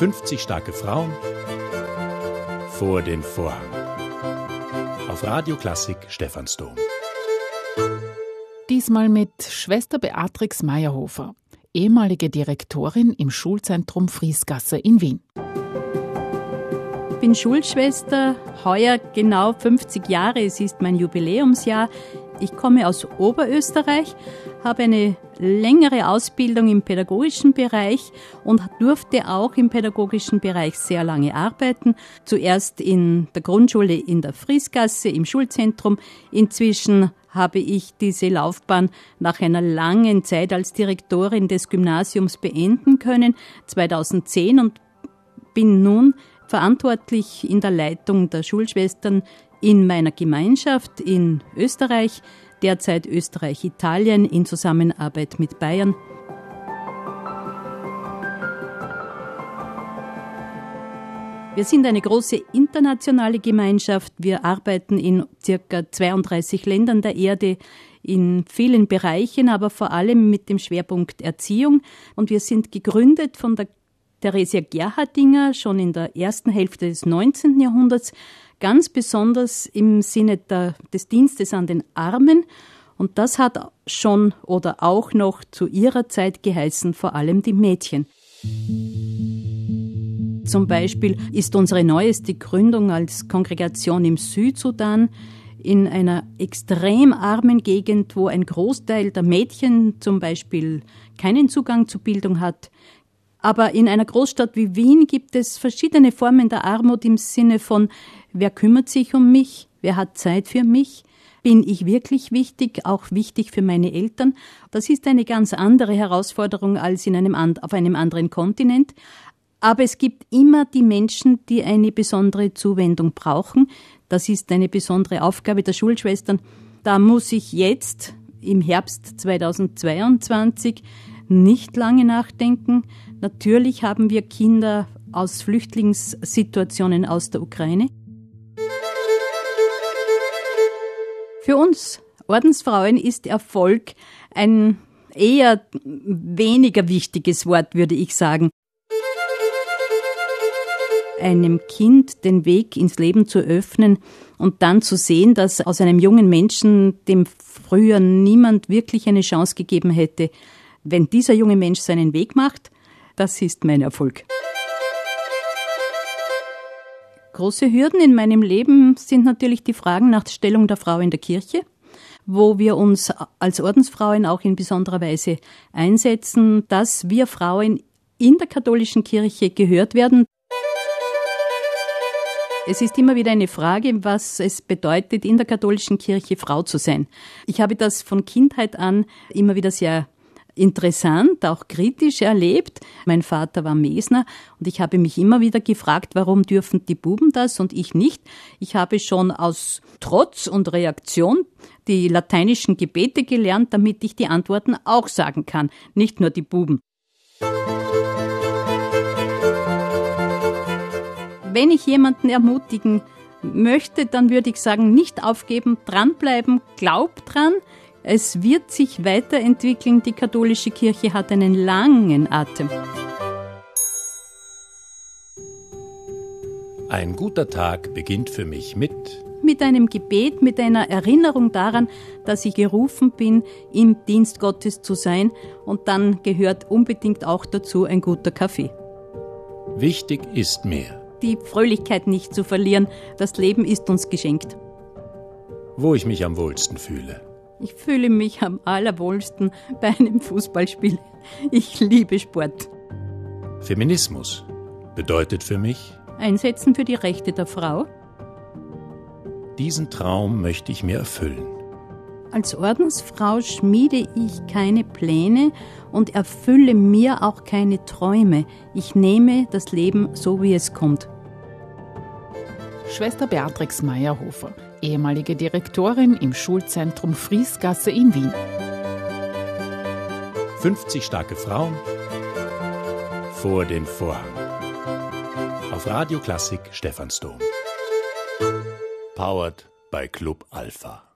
50 starke Frauen vor den Vorhang. Auf Radio Klassik Stephansdom. Diesmal mit Schwester Beatrix Meyerhofer, ehemalige Direktorin im Schulzentrum Friesgasse in Wien. Ich bin Schulschwester, heuer genau 50 Jahre, es ist mein Jubiläumsjahr. Ich komme aus Oberösterreich, habe eine längere Ausbildung im pädagogischen Bereich und durfte auch im pädagogischen Bereich sehr lange arbeiten. Zuerst in der Grundschule in der Friesgasse im Schulzentrum. Inzwischen habe ich diese Laufbahn nach einer langen Zeit als Direktorin des Gymnasiums beenden können, 2010 und bin nun verantwortlich in der Leitung der Schulschwestern in meiner Gemeinschaft in Österreich, derzeit Österreich-Italien in Zusammenarbeit mit Bayern. Wir sind eine große internationale Gemeinschaft. Wir arbeiten in circa 32 Ländern der Erde in vielen Bereichen, aber vor allem mit dem Schwerpunkt Erziehung. Und wir sind gegründet von der Theresia Gerhardinger schon in der ersten Hälfte des 19. Jahrhunderts ganz besonders im Sinne der, des Dienstes an den Armen. Und das hat schon oder auch noch zu ihrer Zeit geheißen, vor allem die Mädchen. Zum Beispiel ist unsere neueste Gründung als Kongregation im Südsudan in einer extrem armen Gegend, wo ein Großteil der Mädchen zum Beispiel keinen Zugang zu Bildung hat, aber in einer Großstadt wie Wien gibt es verschiedene Formen der Armut im Sinne von, wer kümmert sich um mich? Wer hat Zeit für mich? Bin ich wirklich wichtig, auch wichtig für meine Eltern? Das ist eine ganz andere Herausforderung als in einem, auf einem anderen Kontinent. Aber es gibt immer die Menschen, die eine besondere Zuwendung brauchen. Das ist eine besondere Aufgabe der Schulschwestern. Da muss ich jetzt im Herbst 2022 nicht lange nachdenken. Natürlich haben wir Kinder aus Flüchtlingssituationen aus der Ukraine. Für uns Ordensfrauen ist Erfolg ein eher weniger wichtiges Wort, würde ich sagen. Einem Kind den Weg ins Leben zu öffnen und dann zu sehen, dass aus einem jungen Menschen, dem früher niemand wirklich eine Chance gegeben hätte, wenn dieser junge Mensch seinen Weg macht, das ist mein Erfolg. Große Hürden in meinem Leben sind natürlich die Fragen nach der Stellung der Frau in der Kirche, wo wir uns als Ordensfrauen auch in besonderer Weise einsetzen, dass wir Frauen in der katholischen Kirche gehört werden. Es ist immer wieder eine Frage, was es bedeutet, in der katholischen Kirche Frau zu sein. Ich habe das von Kindheit an immer wieder sehr interessant, auch kritisch erlebt. Mein Vater war Mesner und ich habe mich immer wieder gefragt, warum dürfen die Buben das und ich nicht. Ich habe schon aus Trotz und Reaktion die lateinischen Gebete gelernt, damit ich die Antworten auch sagen kann, nicht nur die Buben. Wenn ich jemanden ermutigen möchte, dann würde ich sagen, nicht aufgeben, dranbleiben, glaub dran, es wird sich weiterentwickeln. Die katholische Kirche hat einen langen Atem. Ein guter Tag beginnt für mich mit mit einem Gebet, mit einer Erinnerung daran, dass ich gerufen bin, im Dienst Gottes zu sein. Und dann gehört unbedingt auch dazu ein guter Kaffee. Wichtig ist mir, die Fröhlichkeit nicht zu verlieren. Das Leben ist uns geschenkt. Wo ich mich am wohlsten fühle. Ich fühle mich am allerwohlsten bei einem Fußballspiel. Ich liebe Sport. Feminismus bedeutet für mich Einsetzen für die Rechte der Frau. Diesen Traum möchte ich mir erfüllen. Als Ordensfrau schmiede ich keine Pläne und erfülle mir auch keine Träume. Ich nehme das Leben so, wie es kommt. Schwester Beatrix Meyerhofer, ehemalige Direktorin im Schulzentrum Friesgasse in Wien. 50 starke Frauen vor den Vorhang. Auf Radio Klassik Stephansdom. Powered by Club Alpha.